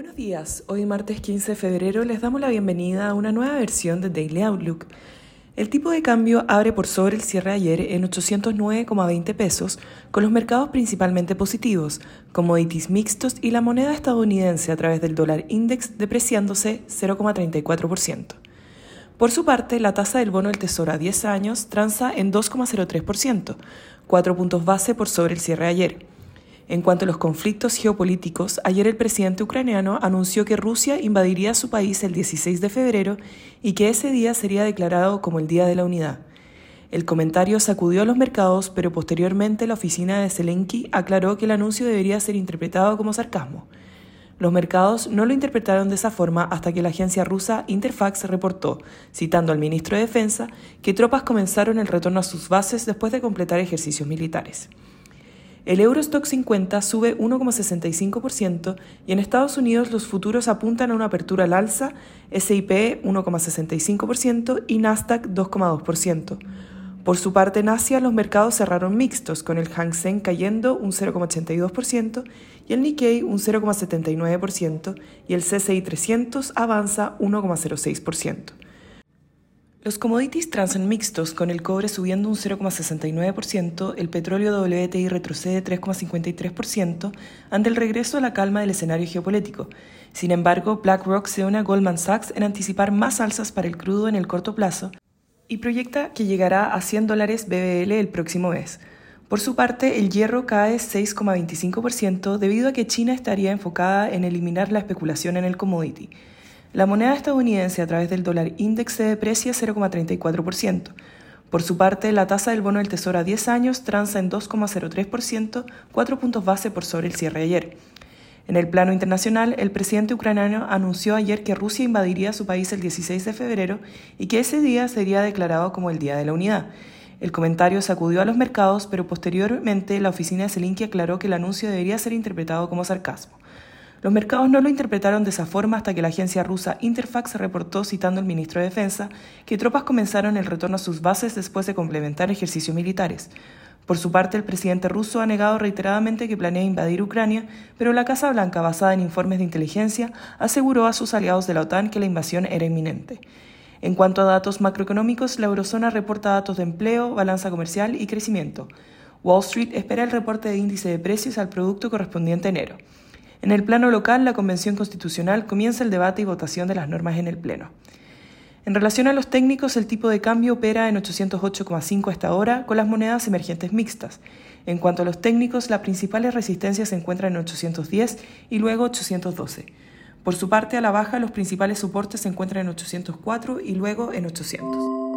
Buenos días, hoy martes 15 de febrero les damos la bienvenida a una nueva versión de Daily Outlook. El tipo de cambio abre por sobre el cierre de ayer en 809,20 pesos, con los mercados principalmente positivos, commodities mixtos y la moneda estadounidense a través del dólar index depreciándose 0,34%. Por su parte, la tasa del bono del Tesoro a 10 años transa en 2,03%, 4 puntos base por sobre el cierre de ayer. En cuanto a los conflictos geopolíticos, ayer el presidente ucraniano anunció que Rusia invadiría su país el 16 de febrero y que ese día sería declarado como el Día de la Unidad. El comentario sacudió a los mercados, pero posteriormente la oficina de Zelensky aclaró que el anuncio debería ser interpretado como sarcasmo. Los mercados no lo interpretaron de esa forma hasta que la agencia rusa Interfax reportó, citando al ministro de Defensa, que tropas comenzaron el retorno a sus bases después de completar ejercicios militares. El Eurostock 50 sube 1,65% y en Estados Unidos los futuros apuntan a una apertura al alza, SIP 1,65% y Nasdaq 2,2%. Por su parte, en Asia los mercados cerraron mixtos, con el Hang Seng cayendo un 0,82% y el Nikkei un 0,79% y el CCI 300 avanza 1,06%. Los commodities transan mixtos, con el cobre subiendo un 0,69%, el petróleo WTI retrocede 3,53% ante el regreso a la calma del escenario geopolítico. Sin embargo, BlackRock se une a Goldman Sachs en anticipar más alzas para el crudo en el corto plazo y proyecta que llegará a 100 dólares BBL el próximo mes. Por su parte, el hierro cae 6,25% debido a que China estaría enfocada en eliminar la especulación en el commodity. La moneda estadounidense a través del dólar index se deprecia 0,34%. Por su parte, la tasa del bono del Tesoro a 10 años transa en 2,03%, 4 puntos base por sobre el cierre de ayer. En el plano internacional, el presidente ucraniano anunció ayer que Rusia invadiría su país el 16 de febrero y que ese día sería declarado como el Día de la Unidad. El comentario sacudió a los mercados, pero posteriormente la oficina de Zelensky aclaró que el anuncio debería ser interpretado como sarcasmo. Los mercados no lo interpretaron de esa forma hasta que la agencia rusa Interfax reportó, citando al ministro de Defensa, que tropas comenzaron el retorno a sus bases después de complementar ejercicios militares. Por su parte, el presidente ruso ha negado reiteradamente que planea invadir Ucrania, pero la Casa Blanca, basada en informes de inteligencia, aseguró a sus aliados de la OTAN que la invasión era inminente. En cuanto a datos macroeconómicos, la eurozona reporta datos de empleo, balanza comercial y crecimiento. Wall Street espera el reporte de índice de precios al producto correspondiente enero. En el plano local, la Convención Constitucional comienza el debate y votación de las normas en el Pleno. En relación a los técnicos, el tipo de cambio opera en 808,5 hasta ahora con las monedas emergentes mixtas. En cuanto a los técnicos, las principales resistencias se encuentran en 810 y luego 812. Por su parte, a la baja, los principales soportes se encuentran en 804 y luego en 800.